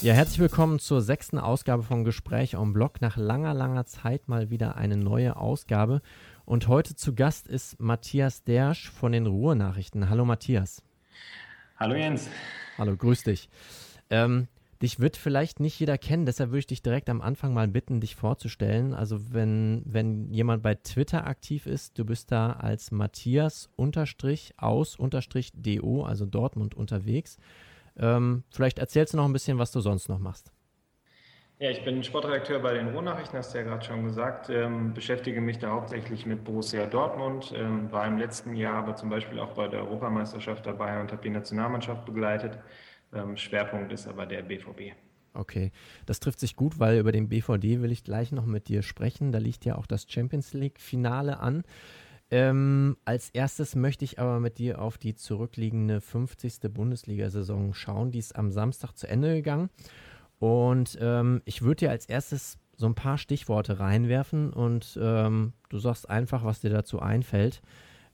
Ja, herzlich willkommen zur sechsten Ausgabe von Gespräch on Blog. Nach langer, langer Zeit mal wieder eine neue Ausgabe. Und heute zu Gast ist Matthias Dersch von den Ruhrnachrichten. Hallo Matthias. Hallo Jens. Hallo, grüß dich. Ähm, dich wird vielleicht nicht jeder kennen, deshalb würde ich dich direkt am Anfang mal bitten, dich vorzustellen. Also wenn, wenn jemand bei Twitter aktiv ist, du bist da als Matthias aus do, also Dortmund unterwegs. Ähm, vielleicht erzählst du noch ein bisschen, was du sonst noch machst. Ja, ich bin Sportredakteur bei den Ruhrnachrichten, hast du ja gerade schon gesagt. Ähm, beschäftige mich da hauptsächlich mit Borussia Dortmund, ähm, war im letzten Jahr aber zum Beispiel auch bei der Europameisterschaft dabei und habe die Nationalmannschaft begleitet. Ähm, Schwerpunkt ist aber der BVB. Okay, das trifft sich gut, weil über den BVD will ich gleich noch mit dir sprechen. Da liegt ja auch das Champions League-Finale an. Ähm, als erstes möchte ich aber mit dir auf die zurückliegende 50. Bundesliga-Saison schauen. Die ist am Samstag zu Ende gegangen. Und ähm, ich würde dir als erstes so ein paar Stichworte reinwerfen und ähm, du sagst einfach, was dir dazu einfällt.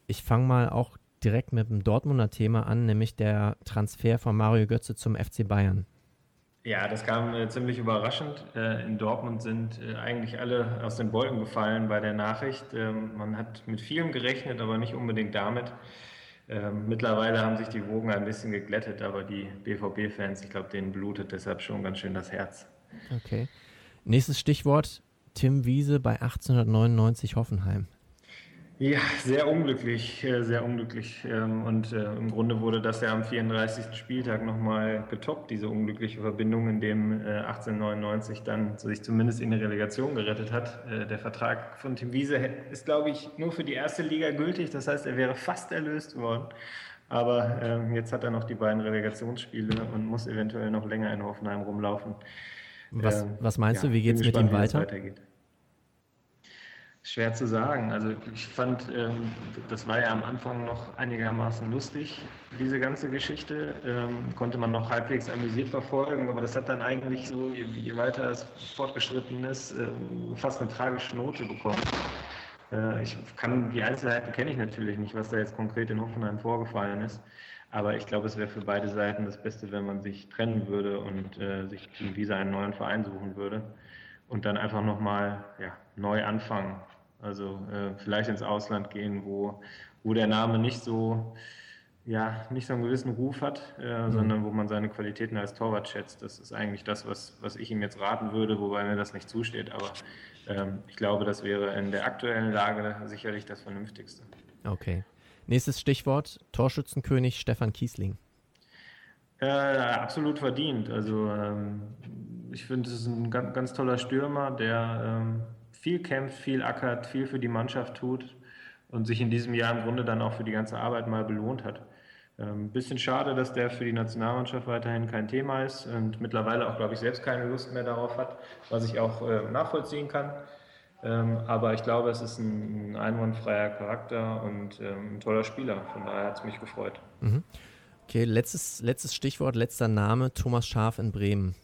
Ich fange mal auch direkt mit dem Dortmunder Thema an, nämlich der Transfer von Mario Götze zum FC Bayern. Ja, das kam äh, ziemlich überraschend. Äh, in Dortmund sind äh, eigentlich alle aus den Wolken gefallen bei der Nachricht. Ähm, man hat mit vielem gerechnet, aber nicht unbedingt damit. Ähm, mittlerweile haben sich die Wogen ein bisschen geglättet, aber die BVB-Fans, ich glaube, denen blutet deshalb schon ganz schön das Herz. Okay. Nächstes Stichwort: Tim Wiese bei 1899 Hoffenheim. Ja, sehr unglücklich, äh, sehr unglücklich. Ähm, und äh, im Grunde wurde das ja am 34. Spieltag nochmal getoppt, diese unglückliche Verbindung, in dem 1899 äh, dann sich zumindest in die Relegation gerettet hat. Der Vertrag von Tim Wiese ist, glaube ich, nur für die erste Liga gültig. Das heißt, er wäre fast erlöst worden. Aber ähm, jetzt hat er noch die beiden Relegationsspiele und muss eventuell noch länger in Hoffenheim rumlaufen. Was, ähm, was meinst ja, du, wie geht es mit ihm weiter? weitergeht. Schwer zu sagen. Also ich fand, ähm, das war ja am Anfang noch einigermaßen lustig, diese ganze Geschichte. Ähm, konnte man noch halbwegs amüsiert verfolgen, aber das hat dann eigentlich so, je, weiter es fortgeschritten ist, äh, fast eine tragische Note bekommen. Äh, ich kann, die Einzelheiten kenne ich natürlich nicht, was da jetzt konkret in Hoffenheim vorgefallen ist. Aber ich glaube, es wäre für beide Seiten das Beste, wenn man sich trennen würde und äh, sich in Visa einen neuen Verein suchen würde und dann einfach nochmal ja, neu anfangen. Also äh, vielleicht ins Ausland gehen, wo, wo der Name nicht so, ja, nicht so einen gewissen Ruf hat, äh, mhm. sondern wo man seine Qualitäten als Torwart schätzt. Das ist eigentlich das, was, was ich ihm jetzt raten würde, wobei mir das nicht zusteht. Aber ähm, ich glaube, das wäre in der aktuellen Lage sicherlich das Vernünftigste. Okay. Nächstes Stichwort: Torschützenkönig Stefan Kiesling. Äh, absolut verdient. Also ähm, ich finde, es ist ein ganz, ganz toller Stürmer, der ähm, viel kämpft, viel ackert, viel für die Mannschaft tut und sich in diesem Jahr im Grunde dann auch für die ganze Arbeit mal belohnt hat. Ein ähm, bisschen schade, dass der für die Nationalmannschaft weiterhin kein Thema ist und mittlerweile auch, glaube ich, selbst keine Lust mehr darauf hat, was ich auch äh, nachvollziehen kann. Ähm, aber ich glaube, es ist ein, einwandfreier Charakter und ähm, ein toller Spieler. Von daher hat es mich gefreut. Mhm. Okay, letztes, letztes Stichwort, letzter Name, Thomas Schaf in Bremen.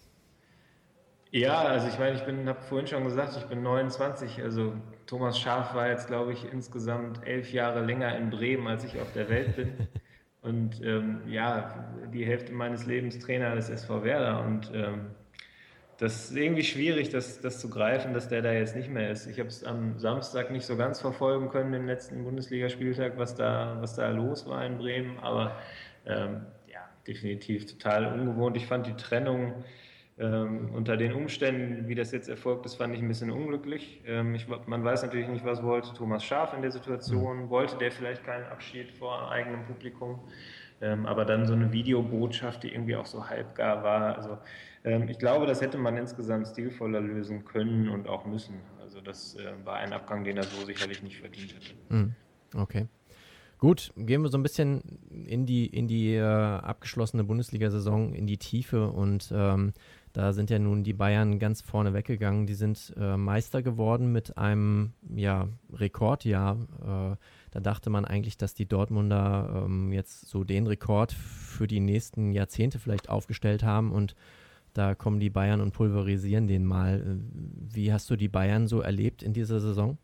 Ja, also ich meine, ich bin, habe vorhin schon gesagt, ich bin 29. Also Thomas Schaf war jetzt, glaube ich, insgesamt elf Jahre länger in Bremen, als ich auf der Welt bin. Und ähm, ja, die Hälfte meines Lebens Trainer des SV Werder. Und ähm, das ist irgendwie schwierig, das, das zu greifen, dass der da jetzt nicht mehr ist. Ich habe es am Samstag nicht so ganz verfolgen können, den letzten Bundesligaspieltag, was da, was da los war in Bremen. Aber ähm, ja, definitiv total ungewohnt. Ich fand die Trennung ähm, unter den Umständen, wie das jetzt erfolgt ist, fand ich ein bisschen unglücklich. Ähm, ich, man weiß natürlich nicht, was wollte Thomas Schaaf in der Situation. Mhm. Wollte der vielleicht keinen Abschied vor eigenem Publikum? Ähm, aber dann so eine Videobotschaft, die irgendwie auch so halbgar war. Also ähm, ich glaube, das hätte man insgesamt stilvoller lösen können und auch müssen. Also das äh, war ein Abgang, den er so sicherlich nicht verdient hätte. Mhm. Okay. Gut, gehen wir so ein bisschen in die, in die äh, abgeschlossene Bundesliga-Saison, in die Tiefe und ähm, da sind ja nun die Bayern ganz vorne weggegangen. Die sind äh, Meister geworden mit einem ja, Rekordjahr. Äh, da dachte man eigentlich, dass die Dortmunder ähm, jetzt so den Rekord für die nächsten Jahrzehnte vielleicht aufgestellt haben und da kommen die Bayern und pulverisieren den mal. Wie hast du die Bayern so erlebt in dieser Saison?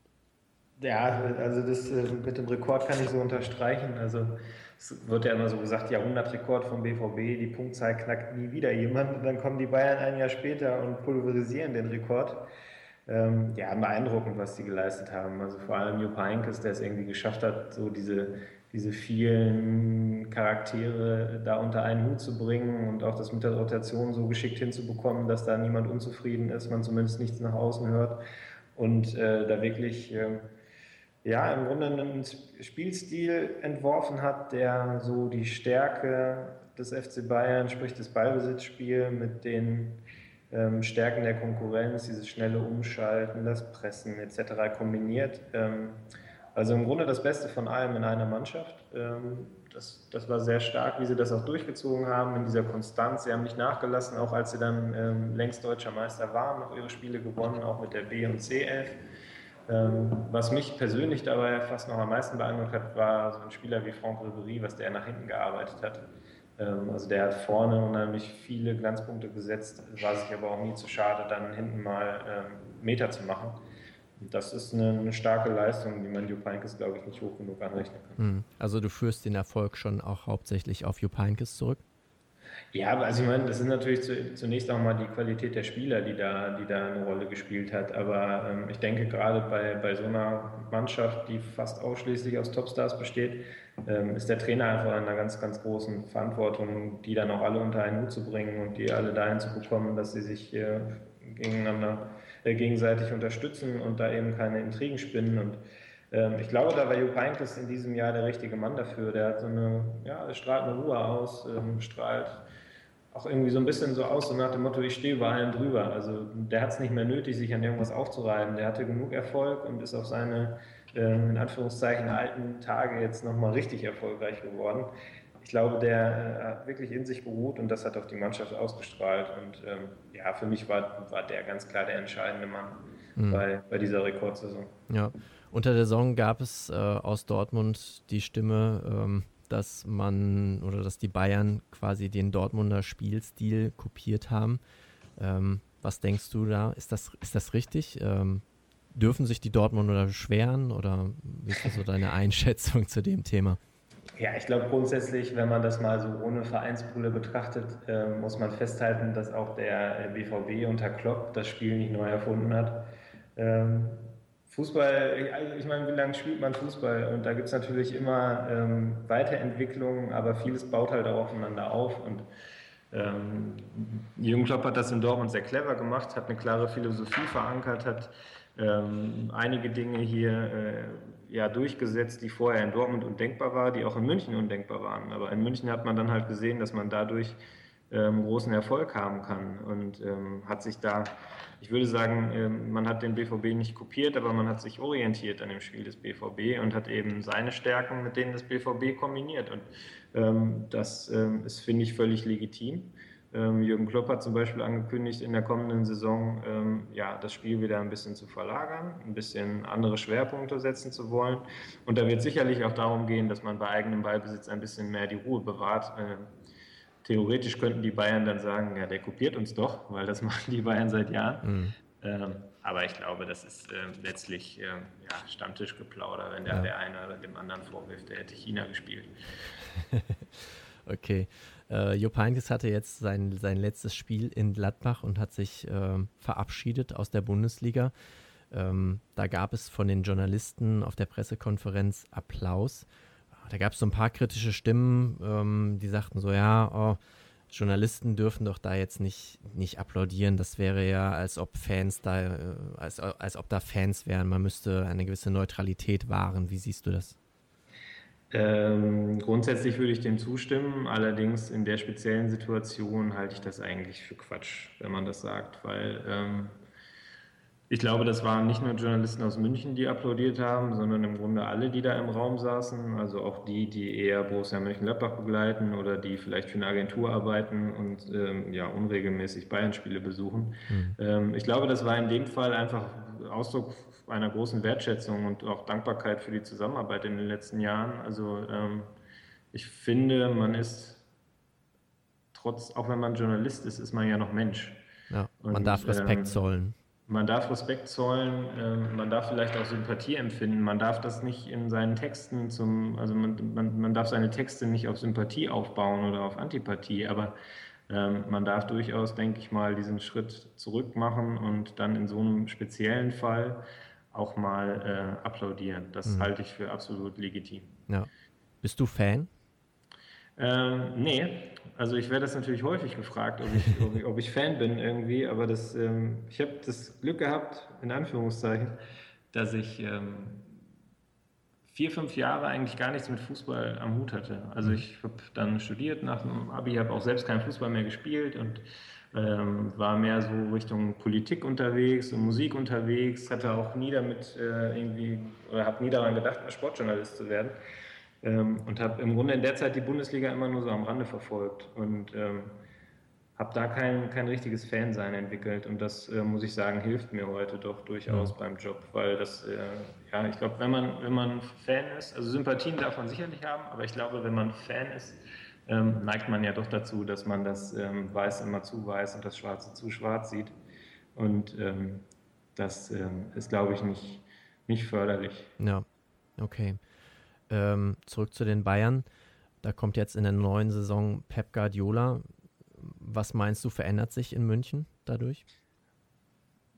Ja, also das äh, mit dem Rekord kann ich so unterstreichen. Also es wird ja immer so gesagt, Jahrhundertrekord vom BVB, die Punktzahl knackt nie wieder jemand. Und dann kommen die Bayern ein Jahr später und pulverisieren den Rekord. Ähm, ja, beeindruckend, was die geleistet haben. Also vor allem Jupp Heynckes, der es irgendwie geschafft hat, so diese, diese vielen Charaktere da unter einen Hut zu bringen und auch das mit der Rotation so geschickt hinzubekommen, dass da niemand unzufrieden ist, man zumindest nichts nach außen hört und äh, da wirklich... Äh, ja, im Grunde einen Spielstil entworfen hat, der so die Stärke des FC Bayern, sprich das Ballbesitzspiel mit den ähm, Stärken der Konkurrenz, dieses schnelle Umschalten, das Pressen etc. kombiniert. Ähm, also im Grunde das Beste von allem in einer Mannschaft. Ähm, das, das war sehr stark, wie sie das auch durchgezogen haben in dieser Konstanz. Sie haben nicht nachgelassen, auch als sie dann ähm, längst deutscher Meister waren, noch ihre Spiele gewonnen, auch mit der B- und C-Elf. Ähm, was mich persönlich dabei fast noch am meisten beeindruckt hat, war so ein Spieler wie Franck Ribery, was der nach hinten gearbeitet hat. Ähm, also der hat vorne unheimlich viele Glanzpunkte gesetzt, war sich aber auch nie zu schade, dann hinten mal ähm, Meter zu machen. Das ist eine, starke Leistung, die man Jupp Heynckes, glaube ich, nicht hoch genug anrechnen kann. Hm. Also du führst den Erfolg schon auch hauptsächlich auf Jupp Heynckes zurück? Ja, also ich meine, das ist natürlich zunächst auch mal die Qualität der Spieler, die da, die da eine Rolle gespielt hat. Aber ähm, ich denke gerade bei, bei so einer Mannschaft, die fast ausschließlich aus Topstars besteht, ähm, ist der Trainer einfach in einer ganz, ganz großen Verantwortung, die dann auch alle unter einen Hut zu bringen und die alle dahin zu bekommen, dass sie sich äh, gegeneinander, äh, gegenseitig unterstützen und da eben keine Intrigen spinnen. Und ähm, ich glaube, da war Jupp Heynckes in diesem Jahr der richtige Mann dafür. Der hat so eine, ja, strahlt eine Ruhe aus, ähm, strahlt auch irgendwie so ein bisschen so aus, so nach dem Motto, ich stehe über allen drüber. Also der hat es nicht mehr nötig, sich an irgendwas aufzureiben. Der hatte genug Erfolg und ist auf seine, äh, in Anführungszeichen, alten Tage jetzt nochmal richtig erfolgreich geworden. Ich glaube, der äh, hat wirklich in sich beruht und das hat auch die Mannschaft ausgestrahlt. Und ähm, ja, für mich war, war der ganz klar der entscheidende Mann mhm. bei, bei dieser Rekordsaison. Ja, unter der Saison gab es äh, aus Dortmund die Stimme, ähm, dass man oder dass die Bayern quasi den Dortmunder Spielstil kopiert haben. Ähm, was denkst du da? Ist das, ist das richtig? Ähm, dürfen sich die Dortmunder beschweren oder wie ist so deine Einschätzung zu dem Thema? Ja, ich glaube grundsätzlich, wenn man das mal so ohne Vereinsbrille betrachtet, äh, muss man festhalten, dass auch der BVB unter Klopp das Spiel nicht neu erfunden hat. Ähm, Fußball, also ich meine, wie lange spielt man Fußball? Und da gibt es natürlich immer ähm, Weiterentwicklungen, aber vieles baut halt auch aufeinander auf. Und ähm, Jürgen Klopp hat das in Dortmund sehr clever gemacht, hat eine klare Philosophie verankert, hat ähm, einige Dinge hier äh, ja, durchgesetzt, die vorher in Dortmund undenkbar waren, die auch in München undenkbar waren. Aber in München hat man dann halt gesehen, dass man dadurch ähm, großen Erfolg haben kann und ähm, hat sich da ich würde sagen, ähm, man hat den BVB nicht kopiert, aber man hat sich orientiert an dem Spiel des BVB und hat eben seine Stärken mit denen des BVB kombiniert. Und ähm, das ähm, ist, finde ich, völlig legitim. Ähm, Jürgen Klopp hat zum Beispiel angekündigt, in der kommenden Saison ja, das Spiel wieder ein bisschen zu verlagern, ein bisschen andere Schwerpunkte setzen zu wollen. Und da wird sicherlich auch darum gehen, dass man bei eigenem Ballbesitz ein bisschen mehr die Ruhe bewahrt. Äh, theoretisch könnten die Bayern dann sagen, ja, der kopiert uns doch, weil das machen die Bayern seit Jahren. Mhm. Ähm, aber ich glaube, das ist äh, letztlich äh, ja, Stammtischgeplauder, wenn der, ja. der eine dem anderen vorwirft, der hätte China gespielt. okay. Äh, Jupp Heynckes hatte jetzt sein, sein letztes Spiel in Gladbach und hat sich äh, verabschiedet aus der Bundesliga. Ähm, da gab es von den Journalisten auf der Pressekonferenz Applaus da gab es so ein paar kritische Stimmen, ähm, die sagten so, ja, oh, Journalisten dürfen doch da jetzt nicht, nicht applaudieren. Das wäre ja, als ob Fans da, äh, als, als ob da Fans wären. Man müsste eine gewisse Neutralität wahren. Wie siehst du das? Ähm, grundsätzlich würde ich dem zustimmen. Allerdings in der speziellen Situation halte ich das eigentlich für Quatsch, wenn man das sagt, weil ähm, ich glaube, das waren nicht nur Journalisten aus München, die applaudiert haben, sondern im Grunde alle, die da im Raum saßen. Also auch die, die eher Borussia Mönchengladbach begleiten oder die vielleicht für eine Agentur arbeiten und ähm, ja, unregelmäßig Bayern-Spiele besuchen. Mhm. Ähm, ich glaube, das war in dem Fall einfach Ausdruck einer großen Wertschätzung und auch Dankbarkeit für die Zusammenarbeit in den letzten Jahren. Also ähm, ich finde, man ist trotz, auch wenn man Journalist ist, ist man ja noch Mensch. Ja, man und, darf Respekt ähm, zollen. Man darf Respekt zollen, äh, man darf vielleicht auch Sympathie empfinden, man darf das nicht in seinen Texten zum, also man, man, man darf seine Texte nicht auf Sympathie aufbauen oder auf Antipathie, aber ähm, man darf durchaus, denke ich mal, diesen Schritt zurück machen und dann in so einem speziellen Fall auch mal äh, applaudieren. Das mhm. halte ich für absolut legitim. Ja. Bist du Fan? Ähm, nee, also ich werde das natürlich häufig gefragt, ob ich, ob ich, ob ich Fan bin irgendwie, aber das, ähm, ich habe das Glück gehabt, in Anführungszeichen, dass ich ähm, vier, fünf Jahre eigentlich gar nichts mit Fußball am Hut hatte. Also ich habe dann studiert nach dem Abi, habe auch selbst keinen Fußball mehr gespielt und ähm, war mehr so Richtung Politik unterwegs und Musik unterwegs, hatte auch nie damit äh, irgendwie, oder habe nie daran gedacht, Sportjournalist zu werden. Ähm, und habe im Grunde in der Zeit die Bundesliga immer nur so am Rande verfolgt und ähm, habe da kein, kein richtiges Fansein entwickelt. Und das, äh, muss ich sagen, hilft mir heute doch durchaus ja. beim Job, weil das, äh, ja, ich glaube, wenn man, wenn man Fan ist, also Sympathien darf man sicherlich haben, aber ich glaube, wenn man Fan ist, ähm, neigt man ja doch dazu, dass man das ähm, Weiß immer zu weiß und das Schwarze zu schwarz sieht. Und ähm, das ähm, ist, glaube ich, nicht, nicht förderlich. Ja, okay. Ähm, zurück zu den Bayern. Da kommt jetzt in der neuen Saison Pep Guardiola. Was meinst du, verändert sich in München dadurch?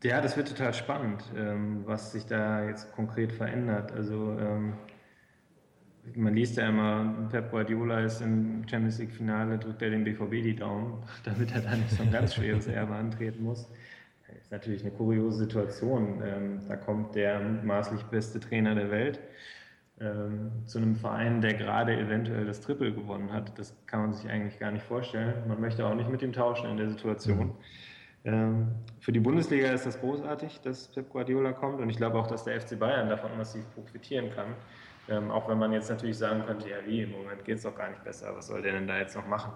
Ja, das wird total spannend, ähm, was sich da jetzt konkret verändert. Also ähm, man liest ja immer, Pep Guardiola ist im Champions League Finale, drückt er dem BVB die Daumen, damit er da nicht so ein ganz schweres Erbe antreten muss. Das ist natürlich eine kuriose Situation. Ähm, da kommt der mutmaßlich beste Trainer der Welt ähm, zu einem Verein, der gerade eventuell das Triple gewonnen hat. Das kann man sich eigentlich gar nicht vorstellen. Man möchte auch nicht mit ihm tauschen in der Situation. Mhm. Ähm, für die Bundesliga ist das großartig, dass Pep Guardiola kommt und ich glaube auch, dass der FC Bayern davon massiv profitieren kann. Ähm, auch wenn man jetzt natürlich sagen könnte, ja wie, im Moment geht es doch gar nicht besser, was soll der denn da jetzt noch machen?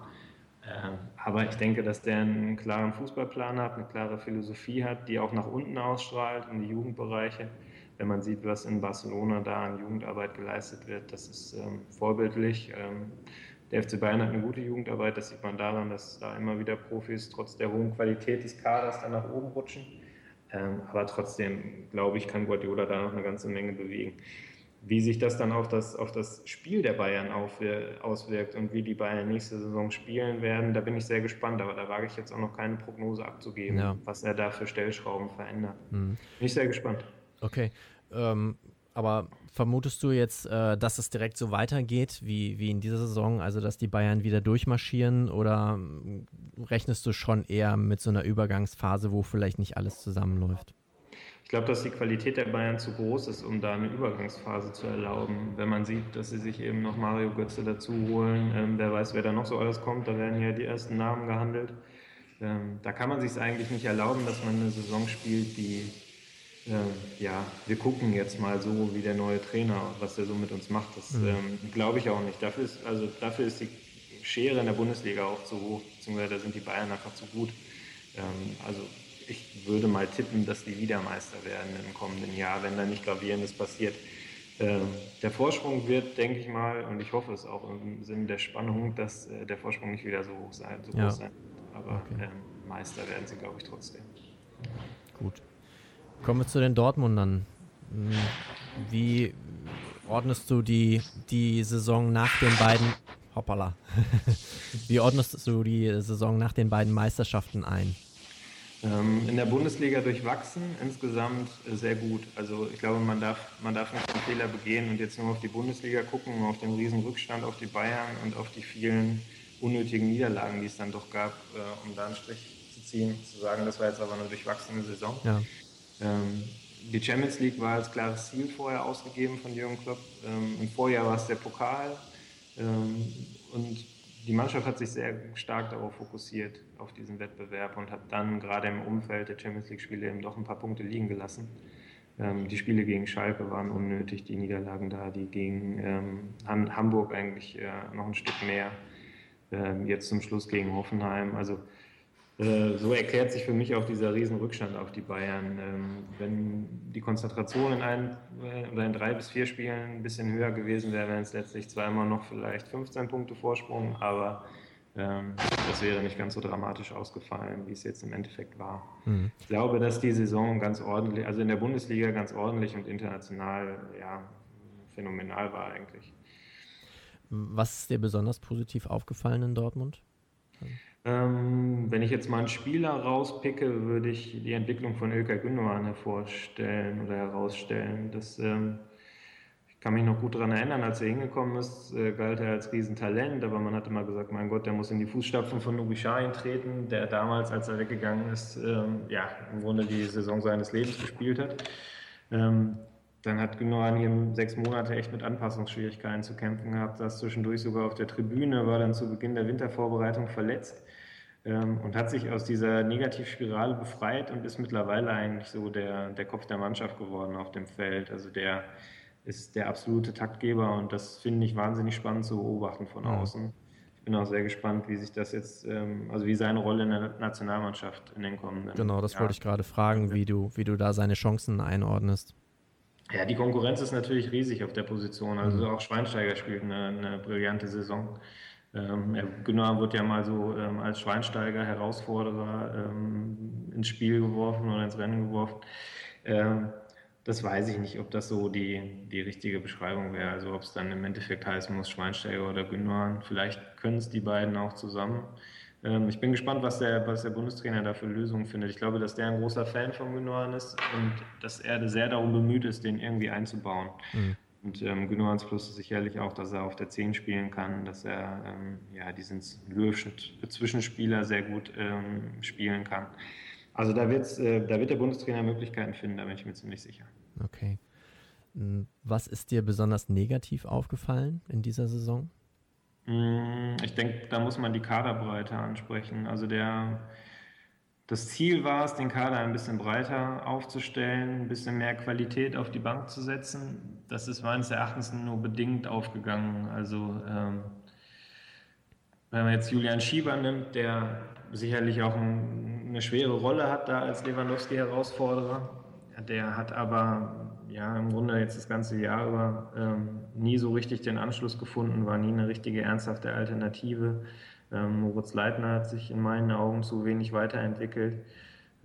Ähm, aber ich denke, dass der einen klaren Fußballplan hat, eine klare Philosophie hat, die auch nach unten ausstrahlt, in die Jugendbereiche wenn man sieht, was in Barcelona da an Jugendarbeit geleistet wird, das ist ähm, vorbildlich. Ähm, der FC Bayern hat eine gute Jugendarbeit, das sieht man daran, dass da immer wieder Profis trotz der hohen Qualität des Kaders dann nach oben rutschen. Ähm, aber trotzdem, glaube ich, kann Guardiola da noch eine ganze Menge bewegen. Wie sich das dann auf das, auf das Spiel der Bayern auf, auswirkt und wie die Bayern nächste Saison spielen werden, da bin ich sehr gespannt. Aber da wage ich jetzt auch noch keine Prognose abzugeben, ja. was er da für Stellschrauben verändert. Mhm. Bin ich sehr gespannt. Okay. Ähm, aber vermutest du jetzt, äh, dass es direkt so weitergeht wie, wie in dieser Saison, also dass die Bayern wieder durchmarschieren oder ähm, rechnest du schon eher mit so einer Übergangsphase, wo vielleicht nicht alles zusammenläuft? Ich glaube, dass die Qualität der Bayern zu groß ist, um da eine Übergangsphase zu erlauben. Wenn man sieht, dass sie sich eben noch Mario Götze dazu holen, ähm, wer weiß, wer da noch so alles kommt, da werden ja die ersten Namen gehandelt. Ähm, da kann man sich es eigentlich nicht erlauben, dass man eine Saison spielt, die äh, ja, wir gucken jetzt mal so, wie der neue Trainer, was der so mit uns macht. Das mhm. ähm, glaube ich auch nicht. Dafür ist, also dafür ist die Schere in der Bundesliga auch zu hoch, beziehungsweise da sind die Bayern einfach zu gut. Ähm, also ich würde mal tippen, dass die wieder Meister werden im kommenden Jahr, wenn da nicht Gravierendes passiert. Ähm, der Vorsprung wird, denke ich mal, und ich hoffe es auch im Sinne der Spannung, dass äh, der Vorsprung nicht wieder so hoch sein, so ja. groß sein wird. Aber okay. ähm, Meister werden sie, glaube ich, trotzdem. Gut. Kommen wir zu den Dortmundern. Hm, wie ordnest du die, die Saison nach den beiden Hoppala. Wie ordnest du die Saison nach den beiden Meisterschaften ein? Ähm, in der Bundesliga durchwachsen, insgesamt sehr gut. Also ich glaube, man darf, man darf nicht den Fehler begehen und jetzt nur auf die Bundesliga gucken, nur auf den riesen Rückstand auf die Bayern und auf die vielen unnötigen Niederlagen, die es dann doch gab, äh, um da einen Strich zu ziehen, zu sagen, das war jetzt aber eine durchwachsene Saison. Ja. Ähm, die Champions League war als klares Ziel vorher ausgegeben von Jürgen Klopp. Ähm, Im Vorjahr war es der Pokal. Ähm, und die Mannschaft hat sich sehr stark darauf fokussiert, auf diesen Wettbewerb und hat dann gerade im Umfeld der Champions League-Spiele eben doch ein paar Punkte liegen gelassen. Ähm, die Spiele gegen Schalke waren unnötig, die Niederlagen da, die gegen ähm, Hamburg eigentlich äh, noch ein Stück mehr. Ähm, jetzt zum Schluss gegen Hoffenheim. Also äh, so erklärt sich für mich auch dieser Riesenrückstand auf die Bayern. Ähm, wenn die Konzentration in ein äh, oder in drei bis vier Spielen ein bisschen höher gewesen wäre, wären es letztlich zweimal noch vielleicht 15 Punkte Vorsprung, aber ähm, das wäre nicht ganz so dramatisch ausgefallen, wie es jetzt im Endeffekt war. Mhm. Ich glaube, dass die Saison ganz ordentlich, also in der Bundesliga ganz ordentlich und international, ja, phänomenal war eigentlich. Was ist dir besonders positiv aufgefallen in Dortmund? Ähm, wenn ich jetzt mal einen Spieler rauspicke, würde ich die Entwicklung von Ilkay Gündogan hervorstellen oder herausstellen. Das, ähm, ich kann mich noch gut daran erinnern, als er hingekommen ist, äh, galt er als Riesentalent, aber man hat immer gesagt, mein Gott, der muss in die Fußstapfen von Nubi Sahin treten, der damals, als er weggegangen ist, ähm, ja, im Grunde die Saison seines Lebens gespielt hat. Dann hat Gündogan hier sechs Monate echt mit Anpassungsschwierigkeiten zu kämpfen gehabt, saß zwischendurch sogar auf der Tribüne, war dann zu Beginn der Wintervorbereitung verletzt ähm, und hat sich aus dieser Negativspirale befreit und ist mittlerweile eigentlich so der, der Kopf der Mannschaft geworden auf dem Feld. Also der ist der absolute Taktgeber und das finde ich wahnsinnig spannend zu beobachten von außen. Ich bin auch sehr gespannt, wie sich das jetzt, ähm, also wie seine Rolle in der Nationalmannschaft in den kommenden Genau, das Jahren. wollte ich gerade fragen, wie du, wie du da seine Chancen einordnest. Ja, die Konkurrenz ist natürlich riesig auf der Position. Also mhm. auch Schweinsteiger spielt eine, eine brillante Saison. Ähm, Günnar wird ja mal so ähm, als Schweinsteiger, Herausforderer ähm, ins Spiel geworfen oder ins Rennen geworfen. Ähm, das weiß ich nicht, ob das so die, die richtige Beschreibung wäre. Also ob es dann im Endeffekt heißen muss, Schweinsteiger oder Günnar. Vielleicht können es die beiden auch zusammen. Ähm, ich bin gespannt, was der, was der Bundestrainer da für Lösungen findet. Ich glaube, dass der ein großer Fan von Gündogan ist und dass er sehr darum bemüht ist, den irgendwie einzubauen. Mhm. Und ähm, Gündogan's Plus ist sicherlich auch, dass er auf der 10 spielen kann, dass er ähm, ja, diesen Löwischen Zwischenspieler sehr gut ähm, spielen kann. Also da, wird's, äh, da wird der Bundestrainer Möglichkeiten finden, da bin ich mir ziemlich sicher. Okay. Hm, was ist dir besonders negativ aufgefallen in dieser Saison? Mm, ich denke, da muss man die Kaderbreite ansprechen. Also der, das Ziel war es, den Kader ein bisschen breiter aufzustellen, ein bisschen mehr Qualität auf die Bank zu setzen. Das ist meines Erachtens nur bedingt aufgegangen. Also ähm, wenn man jetzt Julian Schieber nimmt, der sicherlich auch ein, eine schwere Rolle hat da als Lewandowski-Herausforderer, der hat aber ja im Grunde jetzt das ganze Jahr über ähm, nie so richtig den Anschluss gefunden, war nie eine richtige ernsthafte Alternative. Ähm, Moritz Leitner hat sich in meinen Augen zu wenig weiterentwickelt.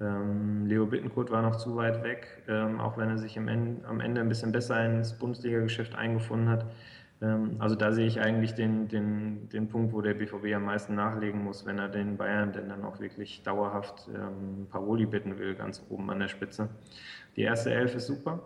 Ähm, Leo Bittenkurt war noch zu weit weg, ähm, auch wenn er sich Ende, am Ende ein bisschen besser ins Bundesliga-Geschäft eingefunden hat. Ähm, also da sehe ich eigentlich den, den, den Punkt, wo der BVB am meisten nachlegen muss, wenn er den Bayern denn dann auch wirklich dauerhaft ähm, Paroli bitten will, ganz oben an der Spitze. Die erste Elf ist super.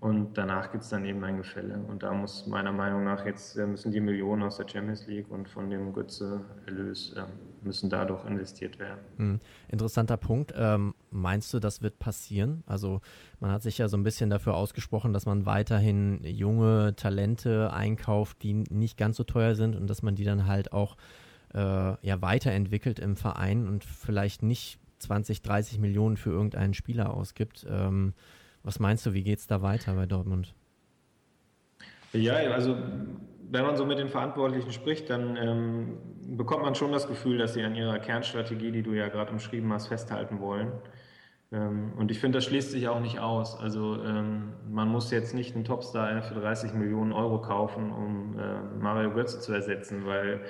Und danach gibt es dann eben ein Gefälle. Und da muss meiner Meinung nach jetzt äh, müssen die Millionen aus der Champions League und von dem Götze-Erlös äh, müssen dadurch investiert werden. Hm. Interessanter Punkt. Ähm, meinst du, das wird passieren? Also man hat sich ja so ein bisschen dafür ausgesprochen, dass man weiterhin junge Talente einkauft, die nicht ganz so teuer sind und dass man die dann halt auch äh, ja, weiterentwickelt im Verein und vielleicht nicht 20, 30 Millionen für irgendeinen Spieler ausgibt. Ähm, was meinst du, wie geht es da weiter bei Dortmund? Ja, also wenn man so mit den Verantwortlichen spricht, dann ähm, bekommt man schon das Gefühl, dass sie an ihrer Kernstrategie, die du ja gerade umschrieben hast, festhalten wollen. Ähm, und ich finde, das schließt sich auch nicht aus. Also ähm, man muss jetzt nicht einen Topstar für 30 Millionen Euro kaufen, um äh, Mario Götze zu ersetzen, weil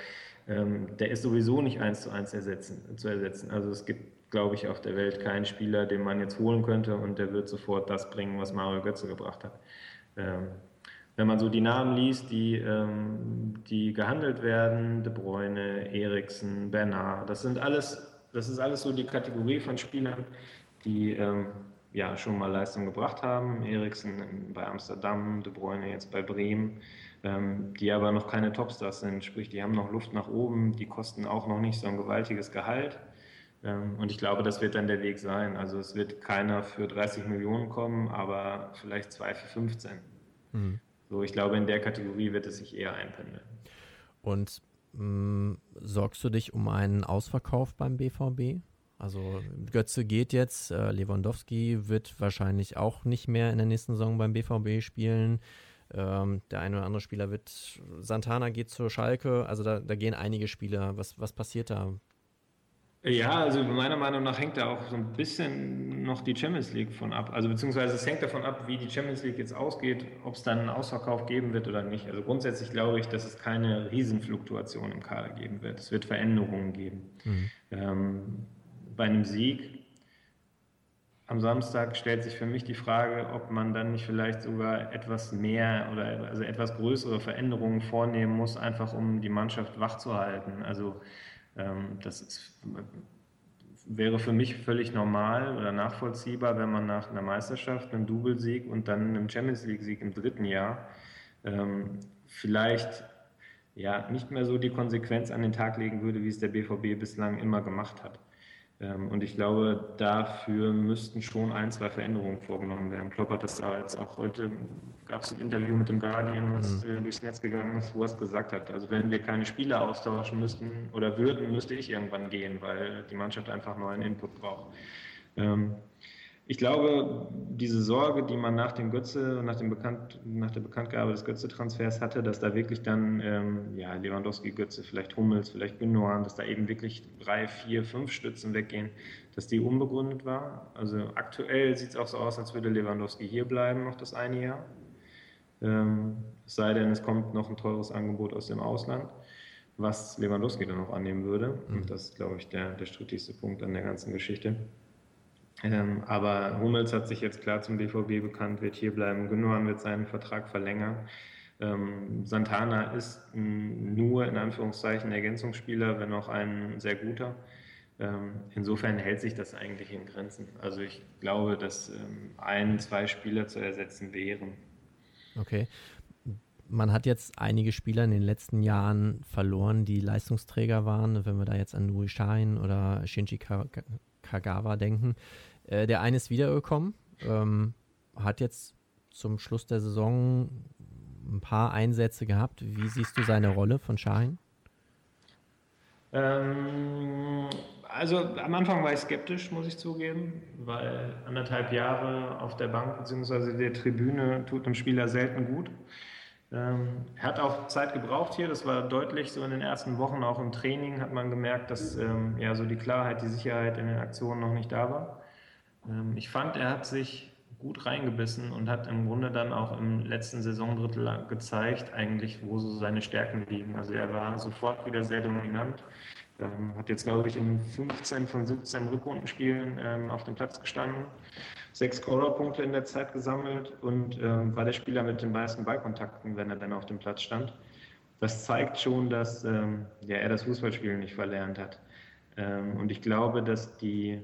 ähm, der ist sowieso nicht eins zu eins ersetzen, zu ersetzen. Also es gibt glaube ich, auf der Welt keinen Spieler, den man jetzt holen könnte und der wird sofort das bringen, was Mario Götze gebracht hat. Ähm, wenn man so die Namen liest, die, ähm, die gehandelt werden, De Bruyne, Eriksen, Bernard, das sind alles, das ist alles so die Kategorie von Spielern, die ähm, ja schon mal Leistung gebracht haben. Eriksen bei Amsterdam, De Bruyne jetzt bei Bremen, ähm, die aber noch keine Topstars sind, sprich, die haben noch Luft nach oben, die kosten auch noch nicht so ein gewaltiges Gehalt. Ähm, und ich glaube, das wird dann der Weg sein. Also es wird keiner für 30 Millionen kommen, aber vielleicht zwei für 15. Mhm. So, ich glaube, in der Kategorie wird es sich eher einpendeln. Und mh, mm, sorgst du dich um einen Ausverkauf beim BVB? Also Götze geht jetzt, äh, Lewandowski wird wahrscheinlich auch nicht mehr in der nächsten Saison beim BVB spielen. Ähm, der eine oder andere Spieler wird, Santana geht zur Schalke, also da, da gehen einige Spieler. Was, was passiert da Ja, also meiner Meinung nach hängt da auch so ein bisschen noch die Champions League von ab. Also beziehungsweise es hängt davon ab, wie die Champions League jetzt ausgeht, ob es dann einen Ausverkauf geben wird oder nicht. Also grundsätzlich glaube ich, dass es keine Riesenfluktuation im Kader geben wird. Es wird Veränderungen geben. Mhm. Ähm, bei einem Sieg am Samstag stellt sich für mich die Frage, ob man dann nicht vielleicht sogar etwas mehr oder also etwas größere Veränderungen vornehmen muss, einfach um die Mannschaft wach zu halten. Also ähm, das ist, wäre für mich völlig normal oder nachvollziehbar, wenn man nach einer Meisterschaft, einem Doublesieg und dann einem Champions League-Sieg im dritten Jahr ähm, vielleicht ja, nicht mehr so die Konsequenz an den Tag legen würde, wie es der BVB bislang immer gemacht hat. Ähm, und ich glaube, dafür müssten schon ein, zwei Veränderungen vorgenommen werden. Klopp hat das da jetzt auch heute, gab es ein Interview mit dem Guardian, was mhm. durchs Netz gegangen ist, wo er es gesagt hat. Also wenn wir keine Spieler austauschen müssten oder würden, müsste ich irgendwann gehen, weil die Mannschaft einfach neuen Input braucht. Ähm, ich glaube, diese Sorge, die man nach dem Götze, nach, dem Bekannt, nach der Bekanntgabe des Götze-Transfers hatte, dass da wirklich dann ähm, ja, Lewandowski, Götze, vielleicht Hummels, vielleicht Gündogan, dass da eben wirklich drei, vier, fünf Stützen weggehen, dass die unbegründet war. Also aktuell sieht es auch so aus, als würde Lewandowski hier bleiben noch das eine Jahr. Ähm, es sei denn, es kommt noch ein teures Angebot aus dem Ausland, was Lewandowski dann noch annehmen würde. Mhm. Und das ist, glaube ich, der, der strittigste Punkt an der ganzen Geschichte. Ähm, aber Hummels hat sich jetzt klar zum BVB bekannt, wird hier bleiben. Gündogan wird seinen Vertrag verlängern. Ähm, Santana ist nur in Anführungszeichen Ergänzungsspieler, wenn auch ein sehr guter. Ähm, insofern hält sich das eigentlich in Grenzen. Also ich glaube, dass ähm, ein, zwei Spieler zu ersetzen wären. Okay. Man hat jetzt einige Spieler in den letzten Jahren verloren, die Leistungsträger waren. Wenn wir da jetzt an Nuri Sahin oder Shinji Kagawa denken. Äh, der eine ist wiedergekommen, ähm, hat jetzt zum Schluss der Saison ein paar Einsätze gehabt. Wie siehst du seine Rolle von Schein? Ähm, also am Anfang war ich skeptisch, muss ich zugeben, weil anderthalb Jahre auf der Bank bzw. der Tribüne tut einem Spieler selten gut. Ähm, er hat auch Zeit gebraucht hier, das war deutlich so in den ersten Wochen, auch im Training hat man gemerkt, dass ähm, ja so die Klarheit, die Sicherheit in den Aktionen noch nicht da war. Ähm, ich fand, er hat sich gut reingebissen und hat im Grunde dann auch im letzten Saisondrittel gezeigt, eigentlich, wo so seine Stärken liegen. Also er war sofort wieder sehr dominant, ähm, hat jetzt, glaube ich, in 15 von 17 Rückrundenspielen ähm, auf dem Platz gestanden, sechs Scorerpunkte in der Zeit gesammelt und ähm, war der Spieler mit den meisten Ballkontakten, wenn er dann auf dem Platz stand. Das zeigt schon, dass ähm, ja, er das Fußballspielen nicht verlernt hat. Ähm, und ich glaube, dass die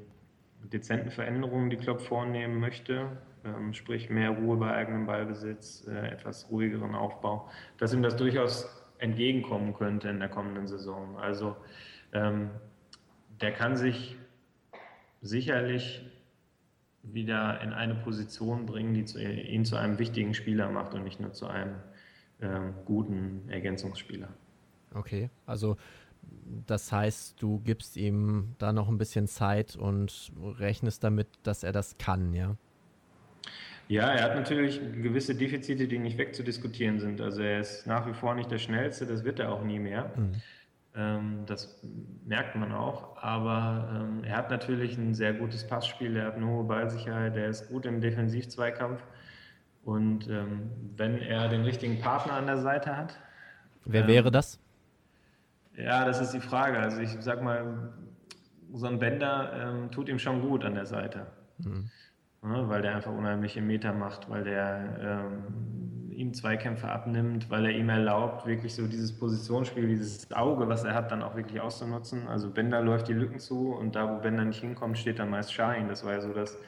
dezenten Veränderungen, die Klopp vornehmen möchte, ähm, sprich mehr Ruhe bei eigenem Ballbesitz, äh, etwas ruhigeren Aufbau, dass ihm das durchaus entgegenkommen könnte in der kommenden Saison. Also ähm, der kann sich sicherlich wieder in eine Position bringen, die zu, ihn zu einem wichtigen Spieler macht und nicht nur zu einem ähm, guten Ergänzungsspieler. Okay, also das heißt, du gibst ihm da noch ein bisschen Zeit und rechnest damit, dass er das kann, ja? Ja, er hat natürlich gewisse Defizite, die nicht wegzudiskutieren sind. Also er ist nach wie vor nicht der Schnellste, das wird er auch nie mehr. Mhm. Ähm, das merkt man auch. Aber ähm, er hat natürlich ein sehr gutes Passspiel, er hat eine hohe Ballsicherheit, er ist gut im Defensivzweikampf. Und ähm, wenn er den richtigen Partner an der Seite hat. Wer wäre das? Ja, das ist die Frage. Also ich sag mal, so ein Bender ähm, tut ihm schon gut an der Seite. Mhm. Ja, weil der einfach unheimliche Meter macht, weil der ähm, ihm Zweikämpfe abnimmt, weil er ihm erlaubt, wirklich so dieses Positionsspiel, dieses Auge, was er hat, dann auch wirklich auszunutzen. Also Bender läuft die Lücken zu und da, wo Bender nicht hinkommt, steht dann meist Schein. Das war ja so das,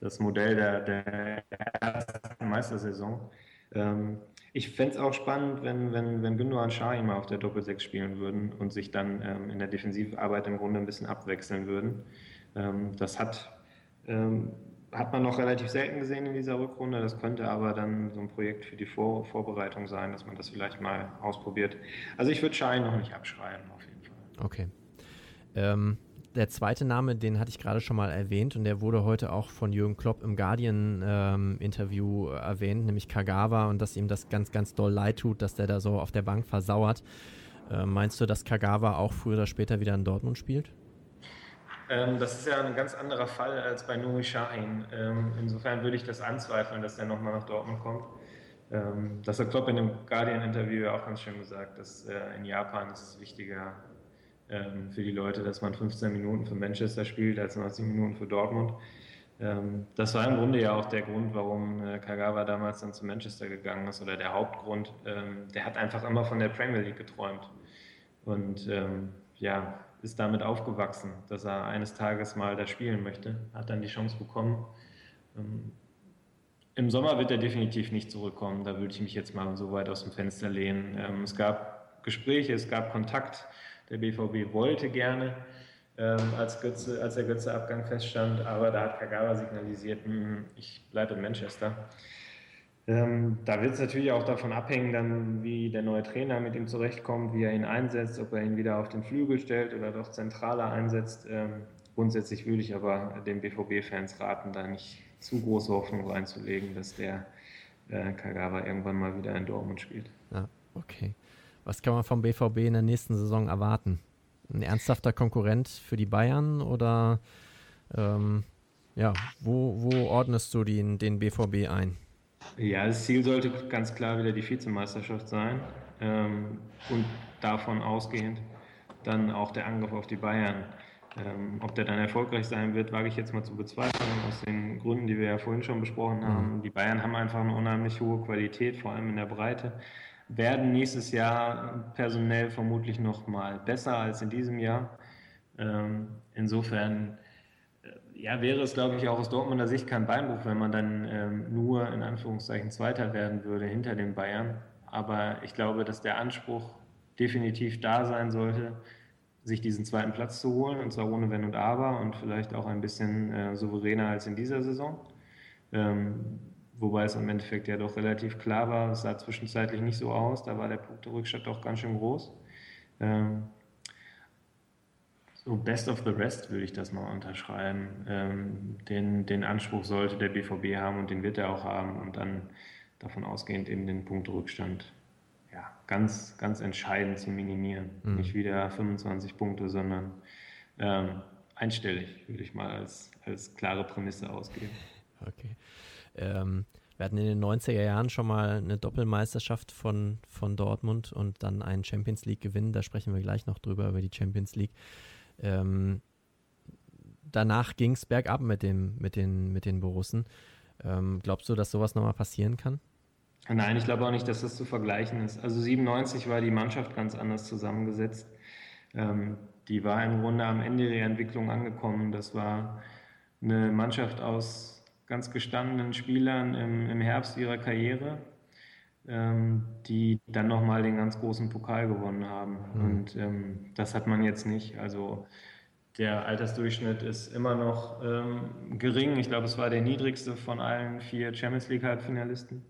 das Modell der, der ersten Meistersaison. Ähm, ich fände es auch spannend, wenn, wenn, wenn Gündogan und Şahin mal auf der Doppelsechs spielen würden und sich dann ähm, in der Defensivarbeit im Grunde ein bisschen abwechseln würden. Ähm, das hat, ähm, hat man noch relativ selten gesehen in dieser Rückrunde. Das könnte aber dann so ein Projekt für die Vor Vorbereitung sein, dass man das vielleicht mal ausprobiert. Also ich würde Schein noch nicht abschreiben, auf jeden Fall. Okay. Ähm, der zweite Name, den hatte ich gerade schon mal erwähnt und der wurde heute auch von Jürgen Klopp im Guardian-Interview ähm, erwähnt, nämlich Kagawa und dass ihm das ganz, ganz doll leid tut, dass der da so auf der Bank versauert. Äh, meinst du, dass Kagawa auch früher oder später wieder in Dortmund spielt? Ähm, das ist ja ein ganz anderer Fall als bei Nuri Sahin. Ähm, insofern würde ich das anzweifeln, dass der nochmal nach Dortmund kommt. Ähm, das hat Klopp in dem Guardian-Interview ja auch ganz schön gesagt, dass äh, in Japan ist es wichtiger ähm, für die Leute, dass man 15 Minuten für Manchester spielt als 90 Minuten für Dortmund. Ähm, das war im Grunde ja auch der Grund, warum äh, Kagawa damals dann zu Manchester gegangen ist oder der Hauptgrund. Ähm, der hat einfach immer von der Premier League geträumt und ja, ist damit aufgewachsen, dass er eines Tages mal da spielen möchte, hat dann die Chance bekommen. Im Sommer wird er definitiv nicht zurückkommen, da würde ich mich jetzt mal so weit aus dem Fenster lehnen. Es gab Gespräche, es gab Kontakt, der BVB wollte gerne ähm, als, Götze, als der Götze-Abgang feststand. Aber da hat Kagawa signalisiert, hm, ich bleibe in Manchester. Ähm, da wird es natürlich auch davon abhängen, dann, wie der neue Trainer mit ihm zurechtkommt, wie er ihn einsetzt, ob er ihn wieder auf den Flügel stellt oder doch zentraler einsetzt. Ähm, grundsätzlich würde ich aber den BVB-Fans raten, da nicht zu große Hoffnung reinzulegen, dass der äh, Kagawa irgendwann mal wieder in Dortmund spielt. Ja, okay. Was kann man vom BVB in der nächsten Saison erwarten? ein ernsthafter Konkurrent für die Bayern oder ähm, ja, wo, wo ordnest du den, den BVB ein? Ja, das Ziel sollte ganz klar wieder die Vizemeisterschaft sein ähm, und davon ausgehend dann auch der Angriff auf die Bayern. Ähm, ob der dann erfolgreich sein wird, wage ich jetzt mal zu bezweifeln, aus den Gründen, die wir ja vorhin schon besprochen haben. Mhm. Die Bayern haben einfach eine unheimlich hohe Qualität, vor allem in der Breite werden nächstes Jahr personell vermutlich noch mal besser als in diesem Jahr. Ähm, insofern ja, wäre es, glaube ich, auch aus Dortmunder Sicht kein Beinbruch, wenn man dann ähm, nur in Anführungszeichen Zweiter werden würde hinter den Bayern. Aber ich glaube, dass der Anspruch definitiv da sein sollte, sich diesen zweiten Platz zu holen, und zwar ohne Wenn und Aber und vielleicht auch ein bisschen äh, souveräner als in dieser Saison. Ähm, Wobei es im Endeffekt ja doch relativ klar war, es sah zwischenzeitlich nicht so aus, da war der Punkterückstand doch ganz schön groß. Ähm, so best of the rest würde ich das mal unterschreiben. Ähm, den, den Anspruch sollte der BVB haben und den wird er auch haben und dann davon ausgehend eben den Punkterückstand ja, ganz, ganz entscheidend zu minimieren. Mhm. Nicht wieder 25 Punkte, sondern ähm, einstellig, würde ich mal als, als klare Prämisse ausgeben. Okay. Ähm, wir hatten in den 90er Jahren schon mal eine Doppelmeisterschaft von, von Dortmund und dann einen Champions League-Gewinn. Da sprechen wir gleich noch drüber, über die Champions League. Ähm, danach ging es bergab mit, dem, mit, den, mit den Borussen. Ähm, glaubst du, dass sowas nochmal passieren kann? Nein, ich glaube auch nicht, dass das zu vergleichen ist. Also 97 war die Mannschaft ganz anders zusammengesetzt. Ähm, die war im Grunde am Ende ihrer Entwicklung angekommen. Das war eine Mannschaft aus ganz gestandenen Spielern im, im Herbst ihrer Karriere, ähm, die dann nochmal den ganz großen Pokal gewonnen haben. Mhm. Und ähm, das hat man jetzt nicht. Also der Altersdurchschnitt ist immer noch ähm, gering. Ich glaube, es war der niedrigste von allen vier Champions League Halbfinalisten.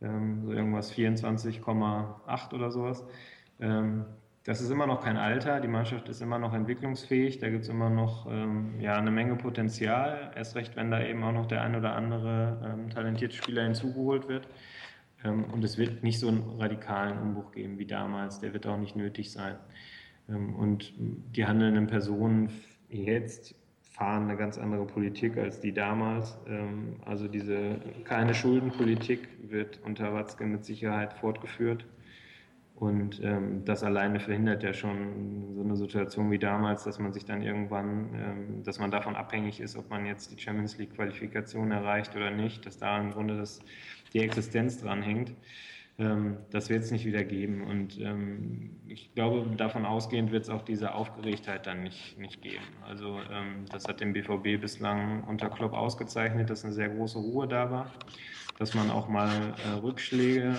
Ähm, so irgendwas 24,8 oder sowas. Ähm, das ist immer noch kein Alter, die Mannschaft ist immer noch entwicklungsfähig, da gibt es immer noch ähm, ja, eine Menge Potenzial, erst recht, wenn da eben auch noch der ein oder andere ähm, talentierte Spieler hinzugeholt wird. Ähm, und es wird nicht so einen radikalen Umbruch geben wie damals, der wird auch nicht nötig sein. Ähm, und die handelnden Personen jetzt fahren eine ganz andere Politik als die damals. Ähm, also diese keine Schuldenpolitik wird unter Watzke mit Sicherheit fortgeführt. Und ähm, das alleine verhindert ja schon so eine Situation wie damals, dass man sich dann irgendwann, ähm, dass man davon abhängig ist, ob man jetzt die Champions League Qualifikation erreicht oder nicht, dass da im Grunde das, die Existenz dran hängt. Ähm, das wird es nicht wieder geben. Und ähm, ich glaube, davon ausgehend wird es auch diese Aufgeregtheit dann nicht, nicht geben. Also ähm, das hat den BVB bislang unter Klopp ausgezeichnet, dass eine sehr große Ruhe da war, dass man auch mal äh, Rückschläge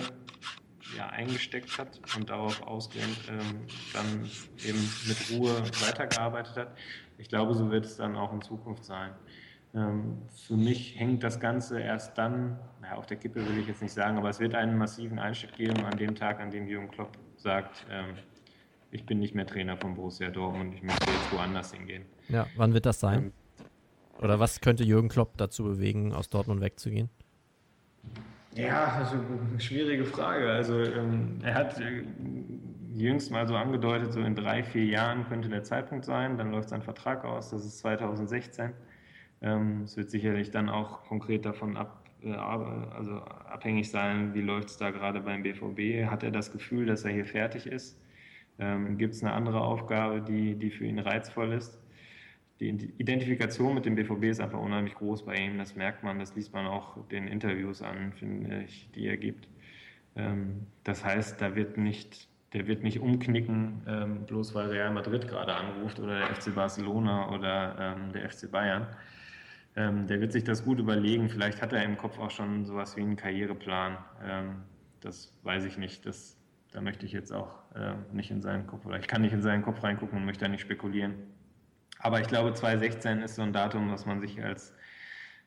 ja, eingesteckt hat und darauf ausgehend ähm, dann eben mit Ruhe weitergearbeitet hat. Ich glaube, so wird es dann auch in Zukunft sein. Ähm, für mich hängt das Ganze erst dann, naja, auf der Kippe will ich jetzt nicht sagen, aber es wird einen massiven Einschnitt geben an dem Tag, an dem Jürgen Klopp sagt, ähm, ich bin nicht mehr Trainer von Borussia Dortmund, ich möchte jetzt woanders hingehen. Ja, wann wird das sein? Ähm, Oder was könnte Jürgen Klopp dazu bewegen, aus Dortmund wegzugehen? Ja, eine schwierige Frage. Also ähm, er hat äh, jüngst mal so angedeutet, so in drei, vier Jahren könnte der Zeitpunkt sein. Dann läuft sein Vertrag aus, das ist 2016. Ähm, es wird sicherlich dann auch konkret davon ab, äh, also abhängig sein, wie läuft es da gerade beim BVB. Hat er das Gefühl, dass er hier fertig ist? Ähm, Gibt es eine andere Aufgabe, die, die für ihn reizvoll ist? Die Identifikation mit dem BVB ist einfach unheimlich groß bei ihm. Das merkt man, das liest man auch den Interviews an, finde ich, die er gibt. Ähm, das heißt, da wird nicht, der wird nicht umknicken, ähm, bloß weil Real Madrid gerade anruft oder der FC Barcelona oder ähm, der FC Bayern. Der wird sich das gut überlegen. Vielleicht hat er im Kopf auch schon sowas wie einen Karriereplan. Das weiß ich nicht. Das, da möchte ich jetzt auch nicht in seinen Kopf, oder ich kann nicht in seinen Kopf reingucken und möchte da nicht spekulieren. Aber ich glaube, 2016 ist so ein Datum, was man sich als,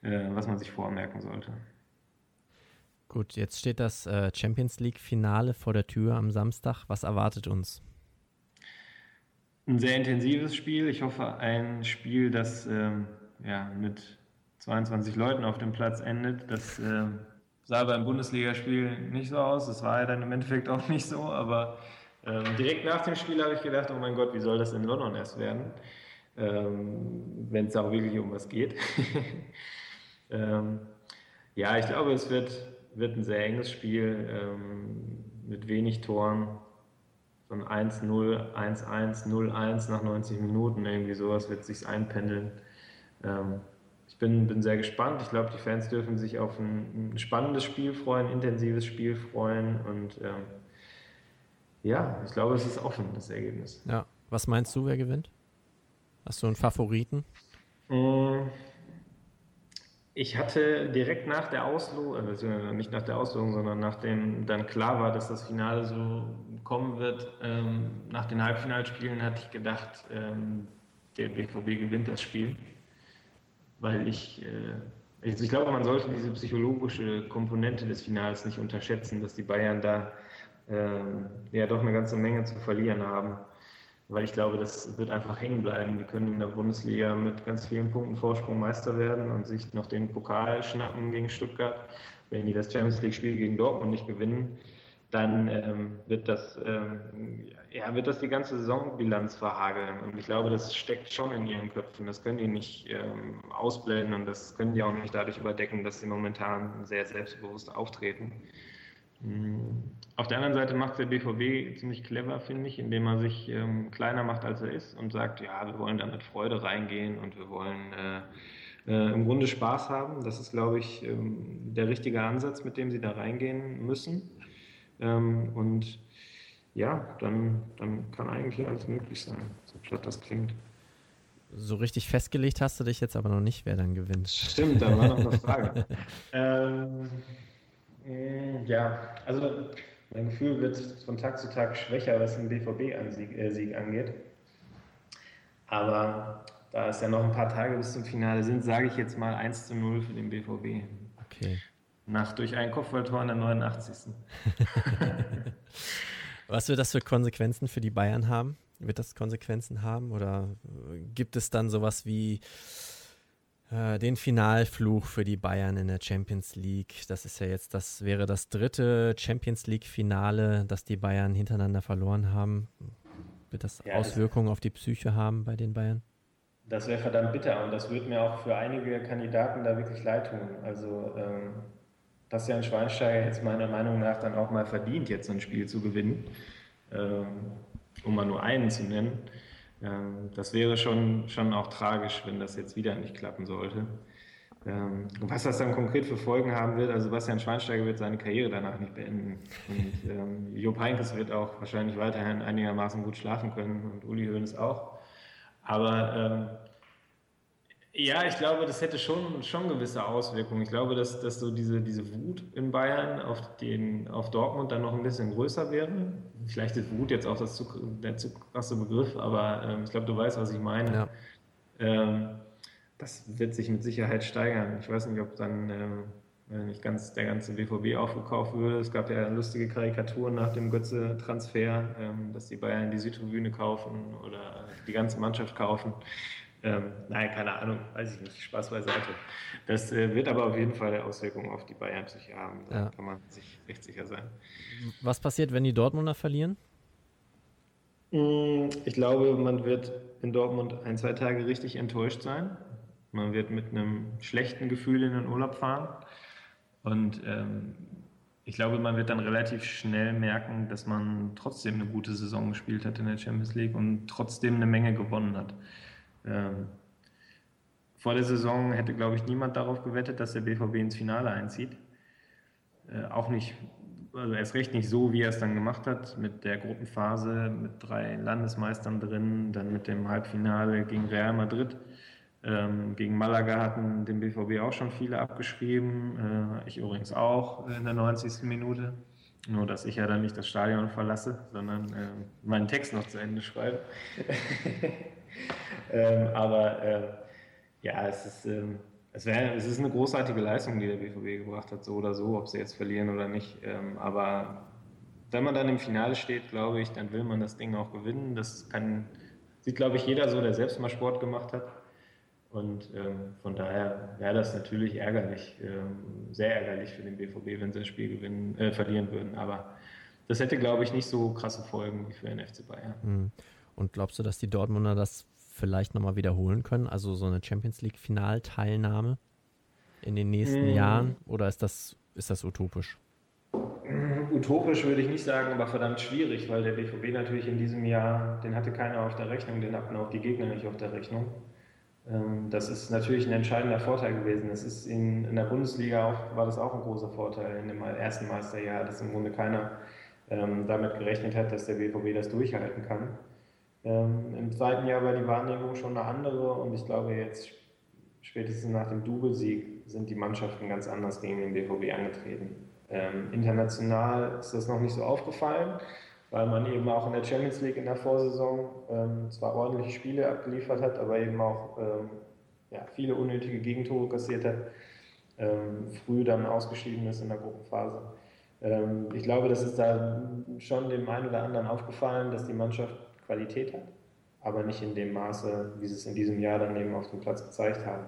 äh, was man sich vormerken sollte. Gut, jetzt steht das äh, Champions League-Finale vor der Tür am Samstag. Was erwartet uns? Ein sehr intensives Spiel. Ich hoffe, ein Spiel, das ähm, ja, mit 22 Leuten auf dem Platz endet. Das äh, sah beim Bundesligaspiel nicht so aus. Das war ja dann im Endeffekt auch nicht so. Aber ähm, direkt nach dem Spiel habe ich gedacht, oh mein Gott, wie soll das in London erst werden? Ähm, Wenn es auch wirklich um was geht. ähm, ja, ich glaube, es wird, wird ein sehr enges Spiel ähm, mit wenig Toren. So ein 1-0, 1-1, 0-1 nach 90 Minuten, irgendwie sowas wird sich einpendeln. Ähm, ich bin, bin sehr gespannt. Ich glaube, die Fans dürfen sich auf ein, ein, spannendes Spiel freuen, intensives Spiel freuen und ähm, ja, ich glaube, es ist offen, das Ergebnis. Ja, was meinst du, wer gewinnt? Hast du einen Favoriten? Mm, ich hatte direkt nach der Auslosung, also nicht nach der Auslosung, sondern nachdem dann klar war, dass das Finale so kommen wird, ähm, nach den Halbfinalspielen hatte ich gedacht, ähm, der BVB gewinnt das Spiel weil ich, äh, ich, ich, glaube, man sollte diese psychologische Komponente des Finals nicht unterschätzen, dass die Bayern da äh, ja doch eine ganze Menge zu verlieren haben. Weil ich glaube, das wird einfach hängen bleiben. Die können in der Bundesliga mit ganz vielen Punkten Vorsprung Meister werden und sich noch den Pokal schnappen gegen Stuttgart. Wenn die das Champions League-Spiel gegen Dortmund nicht gewinnen, dann ähm, wird, das, ähm, ja, wird das die ganze Saisonbilanz verhageln. Und ich glaube, das steckt schon in ihren Köpfen. Das können die nicht ähm, ausblenden und das können die auch nicht dadurch überdecken, dass sie momentan sehr selbstbewusst auftreten. Mhm. Auf der anderen Seite macht der BVB ziemlich clever, finde ich, indem er sich ähm, kleiner macht, als er ist und sagt, ja, wir wollen da mit Freude reingehen und wir wollen äh, äh, im Grunde Spaß haben. Das ist, glaube ich, ähm, der richtige Ansatz, mit dem sie da reingehen müssen. Ähm, und ja, dann, dann kann eigentlich alles möglich sein, so platt das klingt. So richtig festgelegt hast du dich jetzt aber noch nicht, wer dann gewinnt. Stimmt, da war noch eine Frage. ähm, äh, ja, also mein Gefühl wird von Tag zu Tag schwächer, was den BVB-Sieg äh, angeht. Aber da es ja noch ein paar Tage bis zum Finale sind, sage ich jetzt mal 1 zu 0 für den BVB. Okay. Nach durch ein Kopfballtor in der 89. Was wird das für Konsequenzen für die Bayern haben? Wird das Konsequenzen haben oder gibt es dann sowas wie den Finalfluch für die Bayern in der Champions League? Das ist ja jetzt, das wäre das dritte Champions League-Finale, das die Bayern hintereinander verloren haben. Wird das ja, Auswirkungen das auf die Psyche haben bei den Bayern? Das wäre verdammt bitter und das würde mir auch für einige Kandidaten da wirklich leid tun. Also ähm, Bastian Schweinsteiger jetzt meiner Meinung nach dann auch mal verdient, jetzt so ein Spiel zu gewinnen, ähm, um mal nur einen zu nennen. Ähm, das wäre schon, schon auch tragisch, wenn das jetzt wieder nicht klappen sollte. Ähm, was das dann konkret für Folgen haben wird, also Bastian Schweinsteiger wird seine Karriere danach nicht beenden. Und ähm, Jupp Heynckes wird auch wahrscheinlich weiterhin einigermaßen gut schlafen können und Uli Hoeneß auch. Aber ähm, ja, ich glaube, das hätte schon, schon gewisse Auswirkungen. Ich glaube, dass, dass so diese, diese Wut in Bayern auf, den, auf Dortmund dann noch ein bisschen größer wäre. Vielleicht ist Wut jetzt auch das zu, der zu krasse Begriff, aber ähm, ich glaube, du weißt, was ich meine. Ja. Ähm, das wird sich mit Sicherheit steigern. Ich weiß nicht, ob dann äh, nicht ganz der ganze BVB aufgekauft würde. Es gab ja lustige Karikaturen nach dem Götze-Transfer, ähm, dass die Bayern die Südtribüne kaufen oder die ganze Mannschaft kaufen. Ähm, nein, keine Ahnung, weiß ich nicht, Spaß beiseite. Das äh, wird aber auf jeden Fall Auswirkungen auf die Bayern psyche haben, da ja. kann man sich recht sicher sein. Was passiert, wenn die Dortmunder verlieren? Mm, ich glaube, man wird in Dortmund ein, zwei Tage richtig enttäuscht sein. Man wird mit einem schlechten Gefühl in den Urlaub fahren. Und ähm, ich glaube, man wird dann relativ schnell merken, dass man trotzdem eine gute Saison gespielt hat in der Champions League und trotzdem eine Menge gewonnen hat. Ähm, vor der Saison hätte, glaube ich, niemand darauf gewettet, dass der BVB ins Finale einzieht. Äh, auch nicht, also erst recht nicht so, wie er es dann gemacht hat, mit der Gruppenphase, mit drei Landesmeistern drin, dann mit dem Halbfinale gegen Real Madrid. Ähm, gegen Malaga hatten den BVB auch schon viele abgeschrieben, äh, ich übrigens auch in der 90. Minute. Nur, dass ich ja dann nicht das Stadion verlasse, sondern äh, meinen Text noch zu Ende schreibe. ähm, aber äh, ja, es ist, ähm, es, wär, es ist eine großartige Leistung, die der BVB gebracht hat, so oder so, ob sie jetzt verlieren oder nicht. Ähm, aber wenn man dann im Finale steht, glaube ich, dann will man das Ding auch gewinnen. Das kann, sieht, glaube ich, jeder so, der selbst mal Sport gemacht hat. Und ähm, von daher wäre das natürlich ärgerlich, ähm, sehr ärgerlich für den BVB, wenn sie das Spiel gewinnen, äh, verlieren würden. Aber das hätte, glaube ich, nicht so krasse Folgen wie für den FC Bayern. Hm. Und glaubst du, dass die Dortmunder das vielleicht nochmal wiederholen können? Also so eine Champions League-Finalteilnahme in den nächsten hm. Jahren? Oder ist das, ist das utopisch? Utopisch würde ich nicht sagen, aber verdammt schwierig, weil der BVB natürlich in diesem Jahr, den hatte keiner auf der Rechnung, den hatten auch die Gegner nicht auf der Rechnung. Ähm, das ist natürlich ein entscheidender Vorteil gewesen. Das ist in, in der Bundesliga auch, war das auch ein großer Vorteil in dem ersten Meisterjahr, dass im Grunde keiner ähm, damit gerechnet hat, dass der BVB das durchhalten kann. Ähm, Im zweiten Jahr war die Wahrnehmung schon eine andere und ich glaube jetzt spätestens nach dem Doublesieg sind die Mannschaften ganz anders gegen den BVB angetreten. Ähm, international ist das noch nicht so aufgefallen weil man eben auch in der Champions League in der Vorsaison ähm, zwar ordentliche Spiele abgeliefert hat, aber eben auch ähm, ja, viele unnötige Gegentore kassiert hat, ähm, früh dann ausgeschieden ist in der Gruppenphase. Ähm, ich glaube, das ist da schon dem einen oder anderen aufgefallen, dass die Mannschaft Qualität hat, aber nicht in dem Maße, wie sie es in diesem Jahr dann eben auf dem Platz gezeigt haben.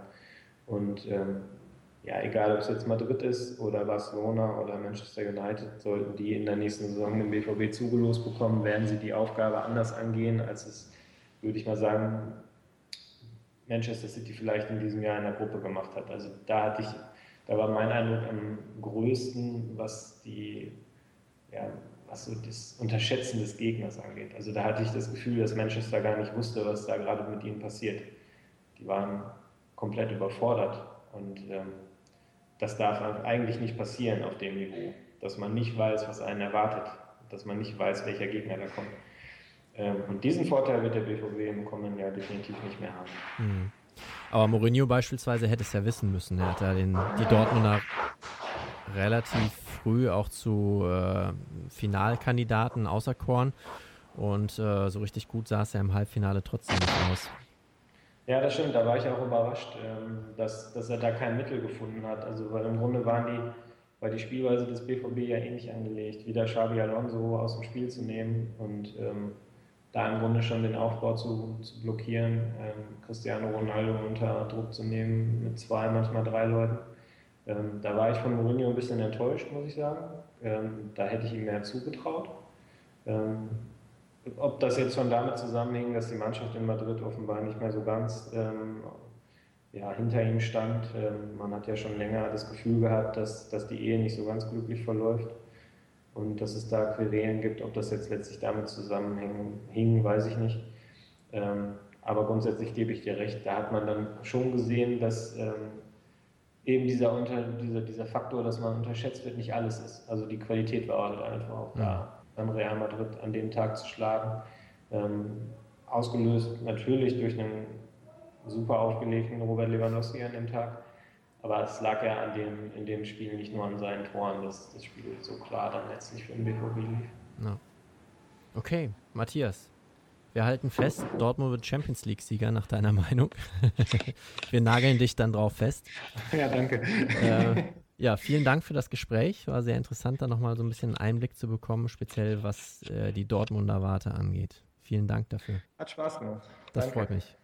Und ähm, ja, egal ob es jetzt Madrid ist oder Barcelona oder Manchester United, sollten die in der nächsten Saison den BVB zugelost bekommen, werden sie die Aufgabe anders angehen, als es, würde ich mal sagen, Manchester City vielleicht in diesem Jahr in der Gruppe gemacht hat. Also da hatte ich, da war mein Eindruck am größten, was die, ja, was so das Unterschätzen des Gegners angeht. Also da hatte ich das Gefühl, dass Manchester gar nicht wusste, was da gerade mit ihnen passiert. Die waren komplett überfordert und ähm, das darf eigentlich nicht passieren auf dem Niveau, dass man nicht weiß, was einen erwartet, dass man nicht weiß, welcher Gegner da kommt. Ähm, und diesen Vorteil wird der BVB im kommenden Jahr definitiv nicht mehr haben. Mhm. Aber Mourinho beispielsweise hätte es ja wissen müssen. Er hat ja den, die Dortmunder relativ früh auch zu äh, Finalkandidaten auserkoren. Und äh, so richtig gut es ja im Halbfinale trotzdem nicht aus. Ja, das stimmt. Da war ich auch überrascht, ähm, dass, dass er da kein Mittel gefunden hat. Also, weil im Grunde waren die, war die Spielweise des BVB ja ähnlich angelegt, wieder Xabi Alonso aus dem Spiel zu nehmen und ähm, da im Grunde schon den Aufbau zu, zu blockieren, ähm, Cristiano Ronaldo unter Druck zu nehmen mit zwei, manchmal drei Leuten. Ähm, da war ich von Mourinho ein bisschen enttäuscht, muss ich sagen. Ähm, da hätte ich ihm mehr zugetraut. Ähm, ob das jetzt schon damit zusammenhing, dass die Mannschaft in Madrid offenbar nicht mehr so ganz ähm, ja, hinter ihm stand. Ähm, man hat ja schon länger das Gefühl gehabt, dass, dass die Ehe nicht so ganz glücklich verläuft und dass es da Querelen gibt. Ob das jetzt letztlich damit zusammenhing, weiß ich nicht. Ähm, aber grundsätzlich gebe ich dir recht, da hat man dann schon gesehen, dass eben dieser, unter, dieser, dieser Faktor, dass man unterschätzt wird, nicht alles ist. Also die Qualität war halt einfach auch da beim Real Madrid an dem Tag zu schlagen. Ähm, ausgelöst natürlich durch einen super aufgelegten Robert Lewandowski an dem Tag. Aber es lag ja an dem, in dem Spiel nicht nur an seinen Toren, dass das Spiel so klar dann letztlich für den BVB lief. No. Okay, Matthias. Wir halten fest, Dortmund wird Champions League-Sieger nach deiner Meinung. wir nageln dich dann drauf fest. Ja, danke. Äh, ja, vielen Dank für das Gespräch. War sehr interessant, da nochmal so ein bisschen einen Einblick zu bekommen, speziell was äh, die Dortmunder Warte angeht. Vielen Dank dafür. Hat Spaß gemacht. Das Danke. freut mich.